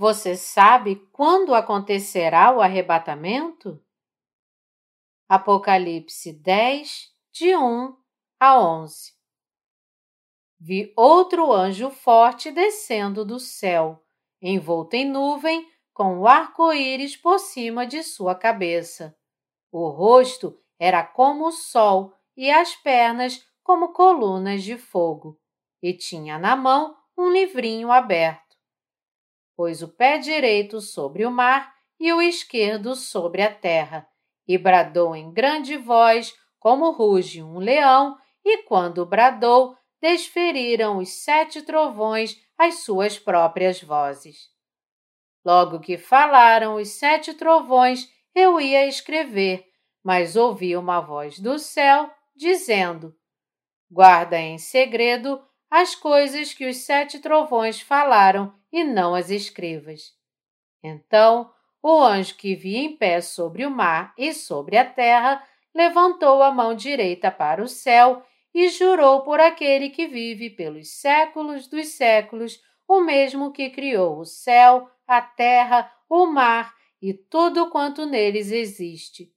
Você sabe quando acontecerá o arrebatamento? Apocalipse 10, de 1 a 11 Vi outro anjo forte descendo do céu, envolto em nuvem, com o arco-íris por cima de sua cabeça. O rosto era como o sol e as pernas como colunas de fogo, e tinha na mão um livrinho aberto. Pôs o pé direito sobre o mar e o esquerdo sobre a terra, e bradou em grande voz, como ruge um leão, e quando bradou, desferiram os sete trovões as suas próprias vozes. Logo que falaram os sete trovões, eu ia escrever, mas ouvi uma voz do céu dizendo: Guarda em segredo as coisas que os sete trovões falaram e não as escrevas. Então o anjo que vi em pé sobre o mar e sobre a terra levantou a mão direita para o céu e jurou por aquele que vive pelos séculos dos séculos, o mesmo que criou o céu, a terra, o mar e tudo quanto neles existe.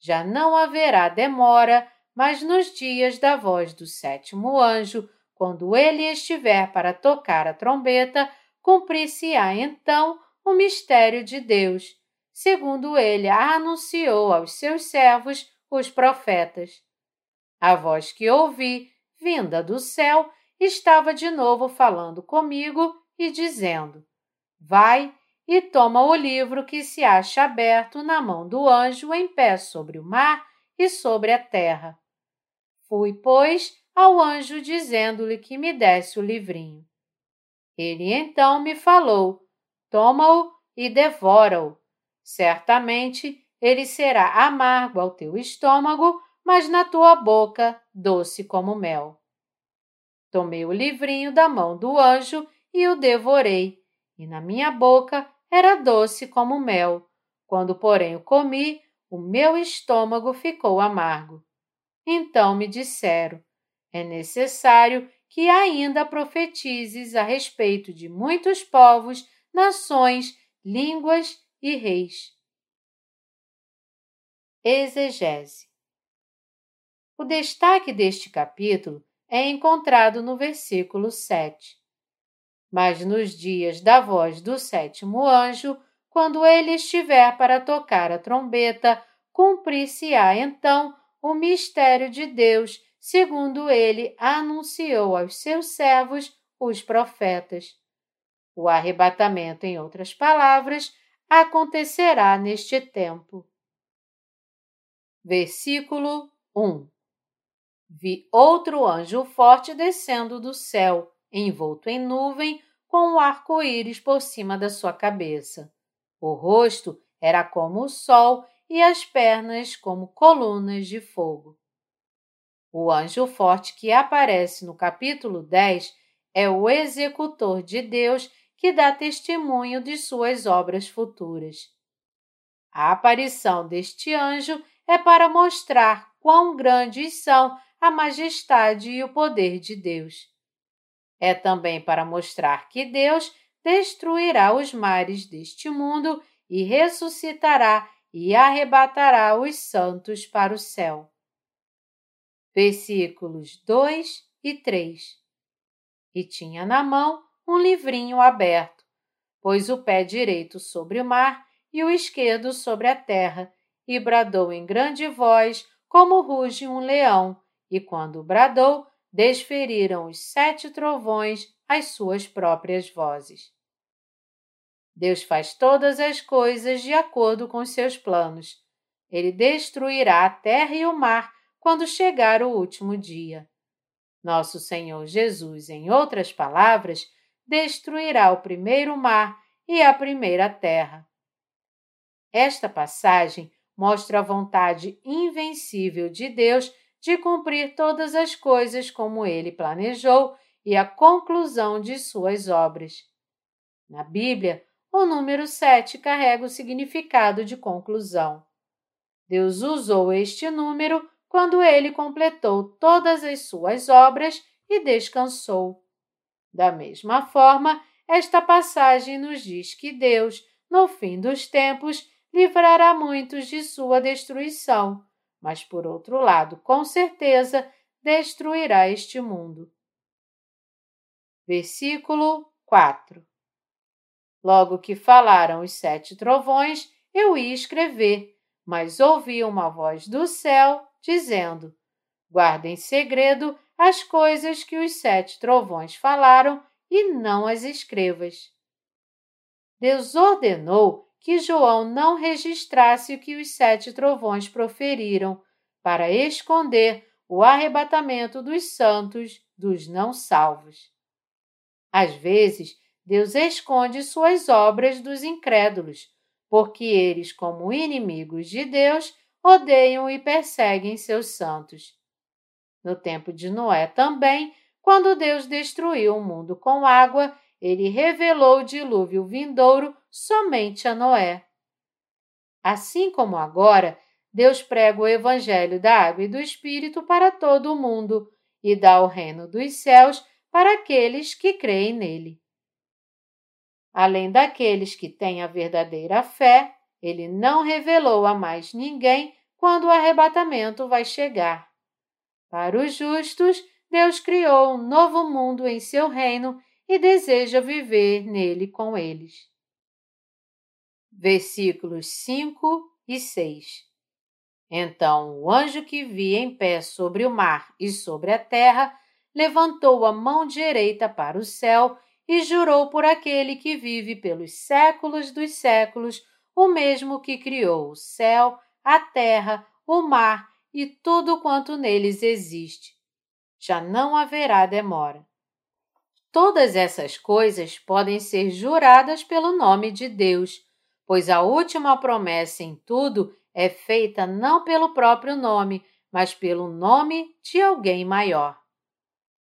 Já não haverá demora, mas nos dias da voz do sétimo anjo, quando ele estiver para tocar a trombeta, cumprir-se-á então o mistério de Deus, segundo ele anunciou aos seus servos, os profetas. A voz que ouvi, vinda do céu, estava de novo falando comigo e dizendo: Vai e toma o livro que se acha aberto na mão do anjo em pé sobre o mar e sobre a terra. Fui, pois, ao anjo dizendo-lhe que me desse o livrinho. Ele então me falou: Toma-o e devora-o. Certamente ele será amargo ao teu estômago, mas na tua boca doce como mel. Tomei o livrinho da mão do anjo e o devorei, e na minha boca era doce como mel. Quando, porém, o comi, o meu estômago ficou amargo. Então me disseram: é necessário que ainda profetizes a respeito de muitos povos, nações, línguas e reis. Exegese o destaque deste capítulo é encontrado no versículo 7. Mas nos dias da voz do sétimo anjo, quando ele estiver para tocar a trombeta, cumprir-se-á então o mistério de Deus, segundo ele anunciou aos seus servos, os profetas. O arrebatamento, em outras palavras, acontecerá neste tempo. Versículo 1 vi outro anjo forte descendo do céu, envolto em nuvem, com o um arco-íris por cima da sua cabeça. O rosto era como o sol e as pernas como colunas de fogo. O anjo forte que aparece no capítulo 10 é o executor de Deus que dá testemunho de suas obras futuras. A aparição deste anjo é para mostrar quão grandes são a majestade e o poder de Deus. É também para mostrar que Deus destruirá os mares deste mundo e ressuscitará e arrebatará os santos para o céu. Versículos 2 e 3 E tinha na mão um livrinho aberto, pôs o pé direito sobre o mar e o esquerdo sobre a terra, e bradou em grande voz, como ruge um leão, e quando bradou, desferiram os sete trovões as suas próprias vozes. Deus faz todas as coisas de acordo com seus planos. Ele destruirá a terra e o mar quando chegar o último dia. Nosso Senhor Jesus, em outras palavras, destruirá o primeiro mar e a primeira terra. Esta passagem mostra a vontade invencível de Deus de cumprir todas as coisas como ele planejou e a conclusão de suas obras. Na Bíblia, o número 7 carrega o significado de conclusão. Deus usou este número quando ele completou todas as suas obras e descansou. Da mesma forma, esta passagem nos diz que Deus, no fim dos tempos, livrará muitos de sua destruição, mas por outro lado, com certeza, destruirá este mundo. Versículo 4 Logo que falaram os sete trovões, eu ia escrever, mas ouvi uma voz do céu dizendo: Guarda em segredo as coisas que os sete trovões falaram e não as escrevas. Deus ordenou que João não registrasse o que os sete trovões proferiram, para esconder o arrebatamento dos santos dos não salvos. Às vezes, Deus esconde suas obras dos incrédulos, porque eles, como inimigos de Deus, odeiam e perseguem seus santos. No tempo de Noé também, quando Deus destruiu o mundo com água, ele revelou o dilúvio vindouro somente a Noé. Assim como agora, Deus prega o evangelho da água e do Espírito para todo o mundo e dá o reino dos céus para aqueles que creem nele. Além daqueles que têm a verdadeira fé, ele não revelou a mais ninguém quando o arrebatamento vai chegar. Para os justos, Deus criou um novo mundo em seu reino e deseja viver nele com eles. Versículos 5 e 6 Então o anjo que via em pé sobre o mar e sobre a terra levantou a mão direita para o céu e jurou por aquele que vive pelos séculos dos séculos, o mesmo que criou o céu, a terra, o mar e tudo quanto neles existe. Já não haverá demora. Todas essas coisas podem ser juradas pelo nome de Deus, pois a última promessa em tudo é feita não pelo próprio nome, mas pelo nome de alguém maior.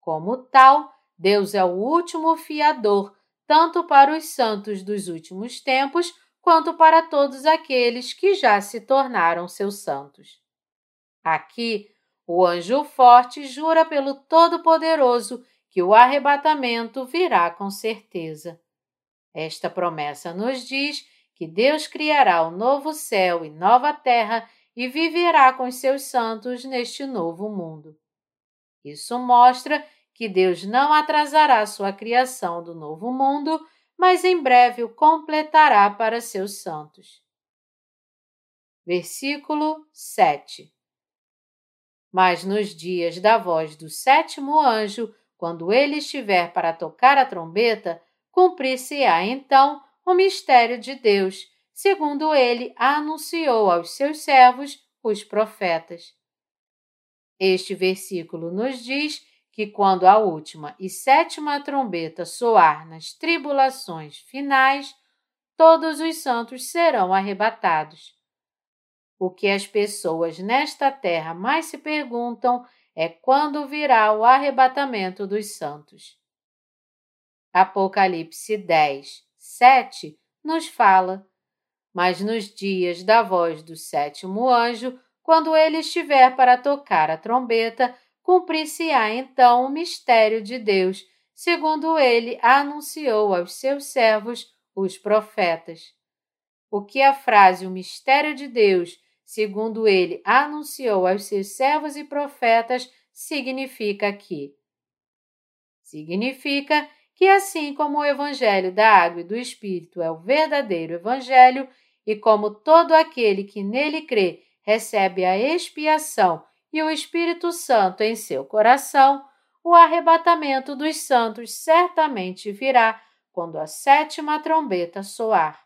Como tal, Deus é o último fiador, tanto para os santos dos últimos tempos, quanto para todos aqueles que já se tornaram seus santos. Aqui, o anjo forte jura pelo Todo-Poderoso que o arrebatamento virá com certeza. Esta promessa nos diz que Deus criará o um novo céu e nova terra e viverá com seus santos neste novo mundo. Isso mostra que Deus não atrasará sua criação do novo mundo, mas em breve o completará para seus santos. Versículo 7 Mas nos dias da voz do sétimo anjo, quando ele estiver para tocar a trombeta, cumprir-se-á então o mistério de Deus, segundo ele anunciou aos seus servos, os profetas. Este versículo nos diz que quando a última e sétima trombeta soar nas tribulações finais, todos os santos serão arrebatados. O que as pessoas nesta terra mais se perguntam é quando virá o arrebatamento dos santos. Apocalipse 10, 7 nos fala: Mas nos dias da voz do sétimo anjo, quando ele estiver para tocar a trombeta, cumprir-se-á então o mistério de Deus, segundo ele anunciou aos seus servos, os profetas. O que a frase o mistério de Deus, segundo ele anunciou aos seus servos e profetas, significa aqui? Significa que assim como o evangelho da água e do espírito é o verdadeiro evangelho, e como todo aquele que nele crê recebe a expiação e o Espírito Santo em seu coração, o arrebatamento dos santos certamente virá quando a sétima trombeta soar.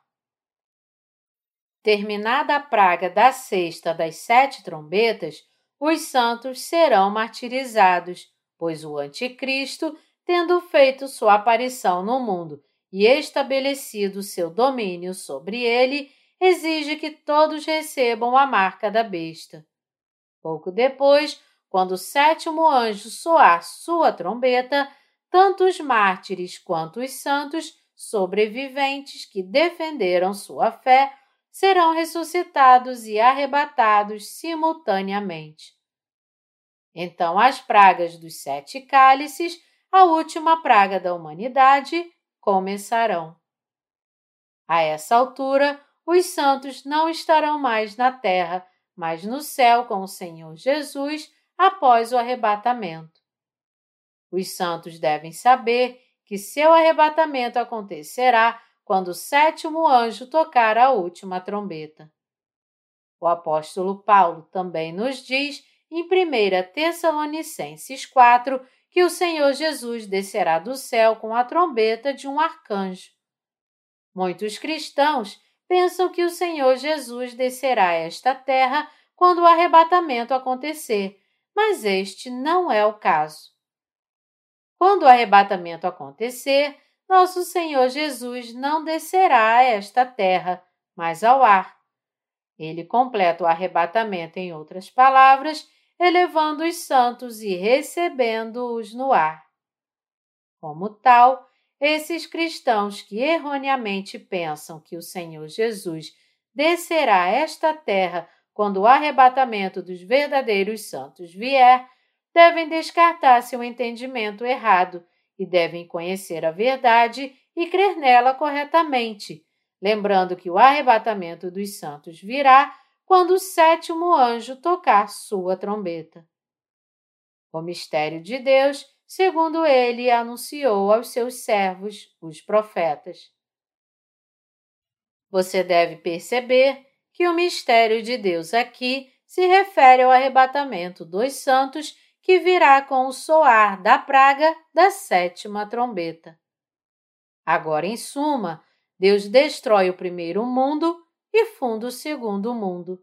Terminada a praga da sexta das sete trombetas, os santos serão martirizados, pois o Anticristo, tendo feito sua aparição no mundo e estabelecido seu domínio sobre ele, exige que todos recebam a marca da besta. Pouco depois, quando o sétimo anjo soar sua trombeta, tanto os mártires quanto os santos sobreviventes que defenderam sua fé serão ressuscitados e arrebatados simultaneamente. Então, as pragas dos sete cálices, a última praga da humanidade, começarão. A essa altura, os santos não estarão mais na terra, mas no céu com o Senhor Jesus após o arrebatamento. Os santos devem saber que seu arrebatamento acontecerá quando o sétimo anjo tocar a última trombeta. O apóstolo Paulo também nos diz em 1 Tessalonicenses 4 que o Senhor Jesus descerá do céu com a trombeta de um arcanjo. Muitos cristãos pensam que o Senhor Jesus descerá a esta terra quando o arrebatamento acontecer, mas este não é o caso. Quando o arrebatamento acontecer, nosso Senhor Jesus não descerá a esta terra, mas ao ar. Ele completa o arrebatamento, em outras palavras, elevando os santos e recebendo-os no ar. Como tal, esses cristãos que erroneamente pensam que o Senhor Jesus descerá a esta terra quando o arrebatamento dos verdadeiros santos vier, devem descartar seu entendimento errado e devem conhecer a verdade e crer nela corretamente, lembrando que o arrebatamento dos santos virá quando o sétimo anjo tocar sua trombeta. O mistério de Deus, segundo ele anunciou aos seus servos, os profetas. Você deve perceber que o mistério de Deus aqui se refere ao arrebatamento dos santos que virá com o soar da praga da sétima trombeta. Agora, em suma, Deus destrói o primeiro mundo e funda o segundo mundo.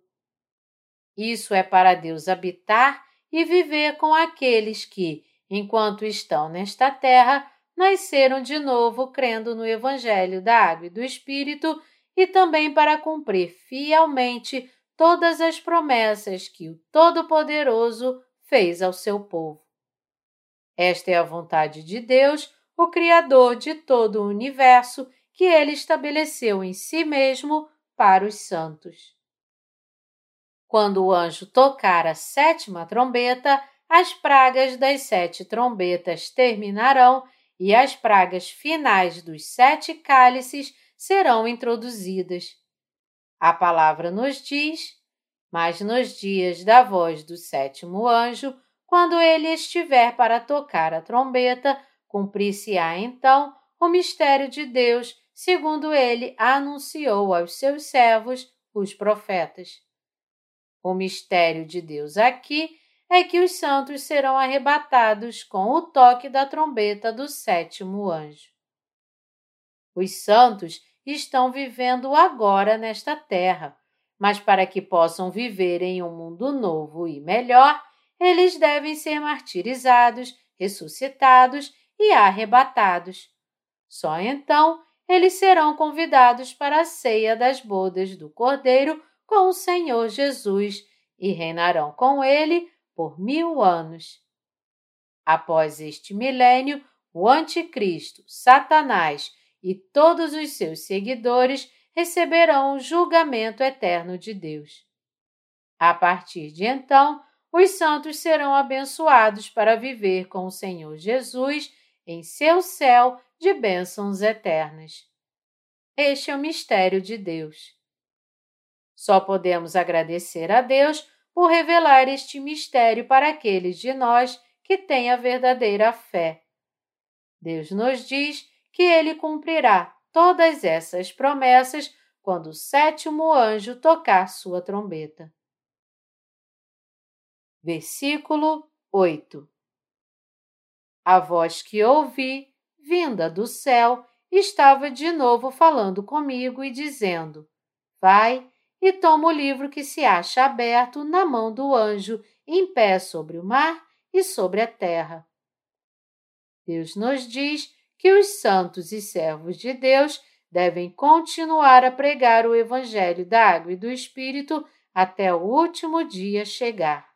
Isso é para Deus habitar e viver com aqueles que, enquanto estão nesta terra, nasceram de novo crendo no Evangelho da Água e do Espírito e também para cumprir fielmente todas as promessas que o Todo-Poderoso fez ao seu povo. Esta é a vontade de Deus, o Criador de todo o universo, que ele estabeleceu em si mesmo para os santos. Quando o anjo tocar a sétima trombeta, as pragas das sete trombetas terminarão e as pragas finais dos sete cálices serão introduzidas. A palavra nos diz mas nos dias da voz do sétimo anjo, quando ele estiver para tocar a trombeta, cumprir-se-á então o mistério de Deus, segundo ele anunciou aos seus servos, os profetas. O mistério de Deus aqui é que os santos serão arrebatados com o toque da trombeta do sétimo anjo. Os santos estão vivendo agora nesta terra mas para que possam viver em um mundo novo e melhor, eles devem ser martirizados, ressuscitados e arrebatados. Só então eles serão convidados para a ceia das bodas do Cordeiro com o Senhor Jesus e reinarão com ele por mil anos. Após este milênio, o Anticristo, Satanás e todos os seus seguidores receberão o julgamento eterno de Deus. A partir de então, os santos serão abençoados para viver com o Senhor Jesus em seu céu de bênçãos eternas. Este é o mistério de Deus. Só podemos agradecer a Deus por revelar este mistério para aqueles de nós que têm a verdadeira fé. Deus nos diz que Ele cumprirá todas essas promessas quando o sétimo anjo tocar sua trombeta. Versículo 8 A voz que ouvi, vinda do céu, estava de novo falando comigo e dizendo: Vai e toma o livro que se acha aberto na mão do anjo, em pé sobre o mar e sobre a terra. Deus nos diz que os santos e servos de Deus devem continuar a pregar o Evangelho da Água e do Espírito até o último dia chegar.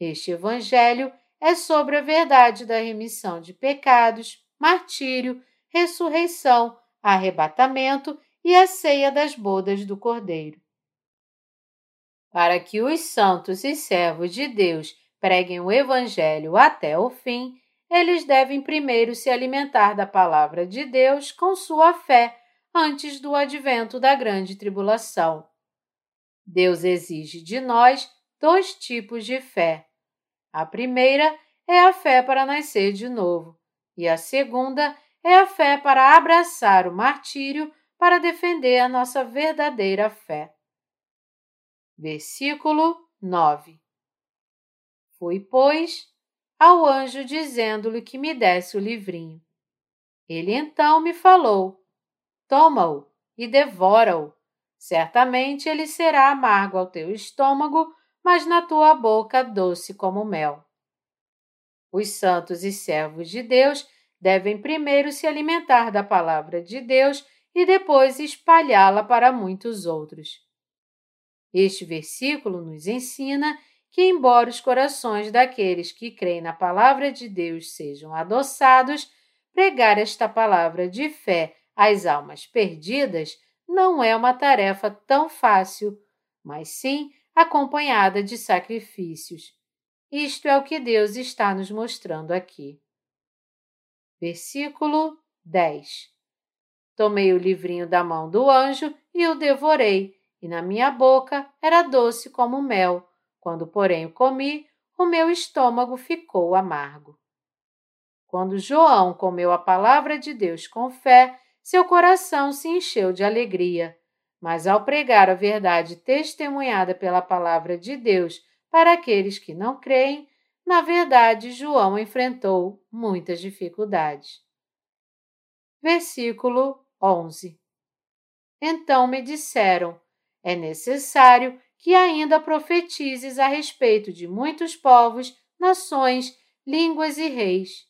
Este Evangelho é sobre a verdade da remissão de pecados, martírio, ressurreição, arrebatamento e a ceia das bodas do Cordeiro. Para que os santos e servos de Deus preguem o Evangelho até o fim, eles devem primeiro se alimentar da palavra de Deus com sua fé antes do advento da grande tribulação. Deus exige de nós dois tipos de fé. A primeira é a fé para nascer de novo, e a segunda é a fé para abraçar o martírio para defender a nossa verdadeira fé. Versículo 9 Fui, pois, ao anjo dizendo-lhe que me desse o livrinho. Ele então me falou: Toma-o e devora-o. Certamente ele será amargo ao teu estômago, mas na tua boca doce como mel. Os santos e servos de Deus devem primeiro se alimentar da palavra de Deus e depois espalhá-la para muitos outros. Este versículo nos ensina que, embora os corações daqueles que creem na palavra de Deus sejam adoçados, pregar esta palavra de fé às almas perdidas não é uma tarefa tão fácil, mas sim acompanhada de sacrifícios. Isto é o que Deus está nos mostrando aqui. Versículo 10 Tomei o livrinho da mão do anjo e o devorei, e na minha boca era doce como mel quando, porém, o comi, o meu estômago ficou amargo. Quando João comeu a palavra de Deus com fé, seu coração se encheu de alegria. Mas ao pregar a verdade testemunhada pela palavra de Deus para aqueles que não creem, na verdade, João enfrentou muitas dificuldades. Versículo 11 Então me disseram: é necessário que ainda profetizes a respeito de muitos povos, nações, línguas e reis.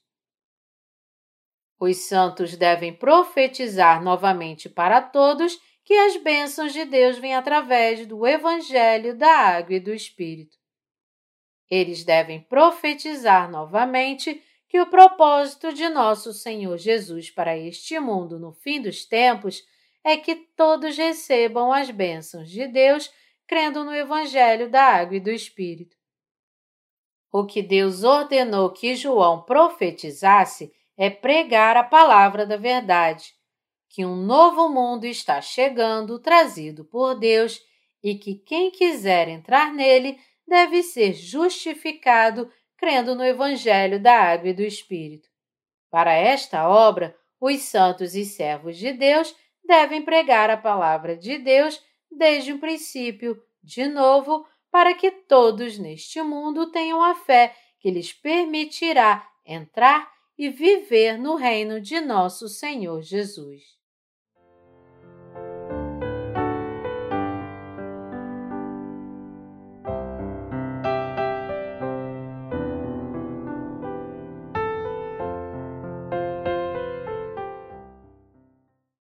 Os santos devem profetizar novamente para todos que as bênçãos de Deus vêm através do Evangelho da Água e do Espírito. Eles devem profetizar novamente que o propósito de nosso Senhor Jesus para este mundo no fim dos tempos é que todos recebam as bênçãos de Deus crendo no Evangelho da Água e do Espírito. O que Deus ordenou que João profetizasse é pregar a palavra da verdade, que um novo mundo está chegando, trazido por Deus, e que quem quiser entrar nele deve ser justificado crendo no Evangelho da Água e do Espírito. Para esta obra, os santos e servos de Deus devem pregar a palavra de Deus desde o princípio, de novo, para que todos neste mundo tenham a fé que lhes permitirá entrar e viver no reino de nosso Senhor Jesus.